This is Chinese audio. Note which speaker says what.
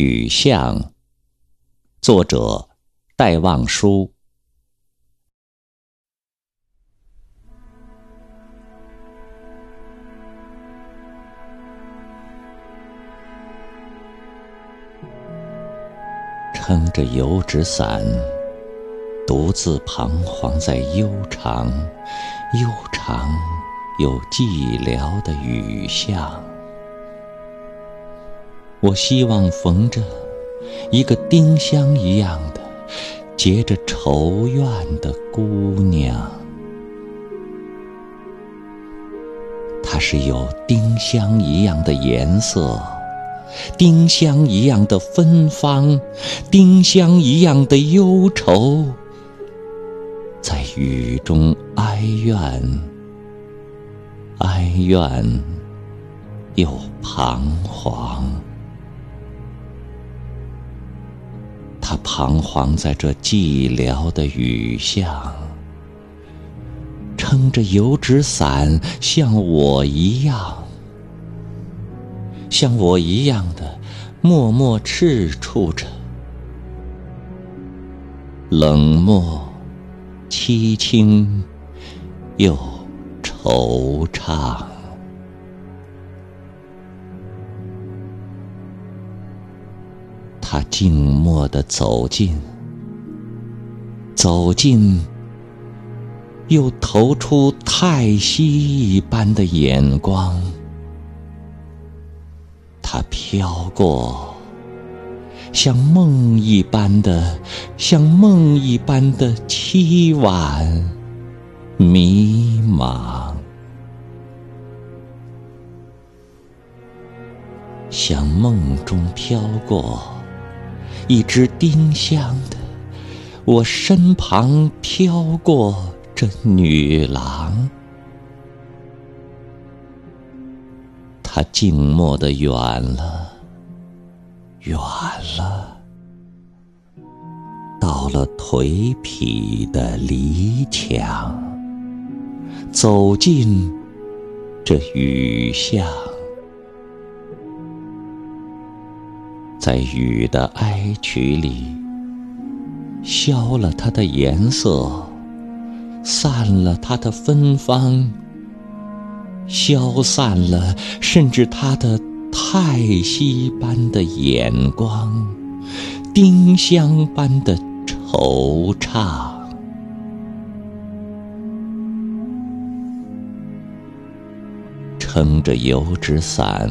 Speaker 1: 雨巷，作者戴望舒。撑着油纸伞，独自彷徨在悠长、悠长又寂寥的雨巷。我希望逢着一个丁香一样的结着愁怨的姑娘，她是有丁香一样的颜色，丁香一样的芬芳，丁香一样的忧愁，在雨中哀怨，哀怨又彷徨。他彷徨在这寂寥的雨巷，撑着油纸伞，像我一样，像我一样的默默赤触着，冷漠、凄清又惆怅。他静默地走近，走近，又投出叹息一般的眼光。他飘过，像梦一般的，像梦一般的凄婉、迷茫，像梦中飘过。一只丁香的，我身旁飘过这女郎，她静默的远了，远了，到了颓圮的篱墙，走进这雨巷。在雨的哀曲里，消了它的颜色，散了它的芬芳，消散了甚至它的叹息般的眼光，丁香般的惆怅，撑着油纸伞。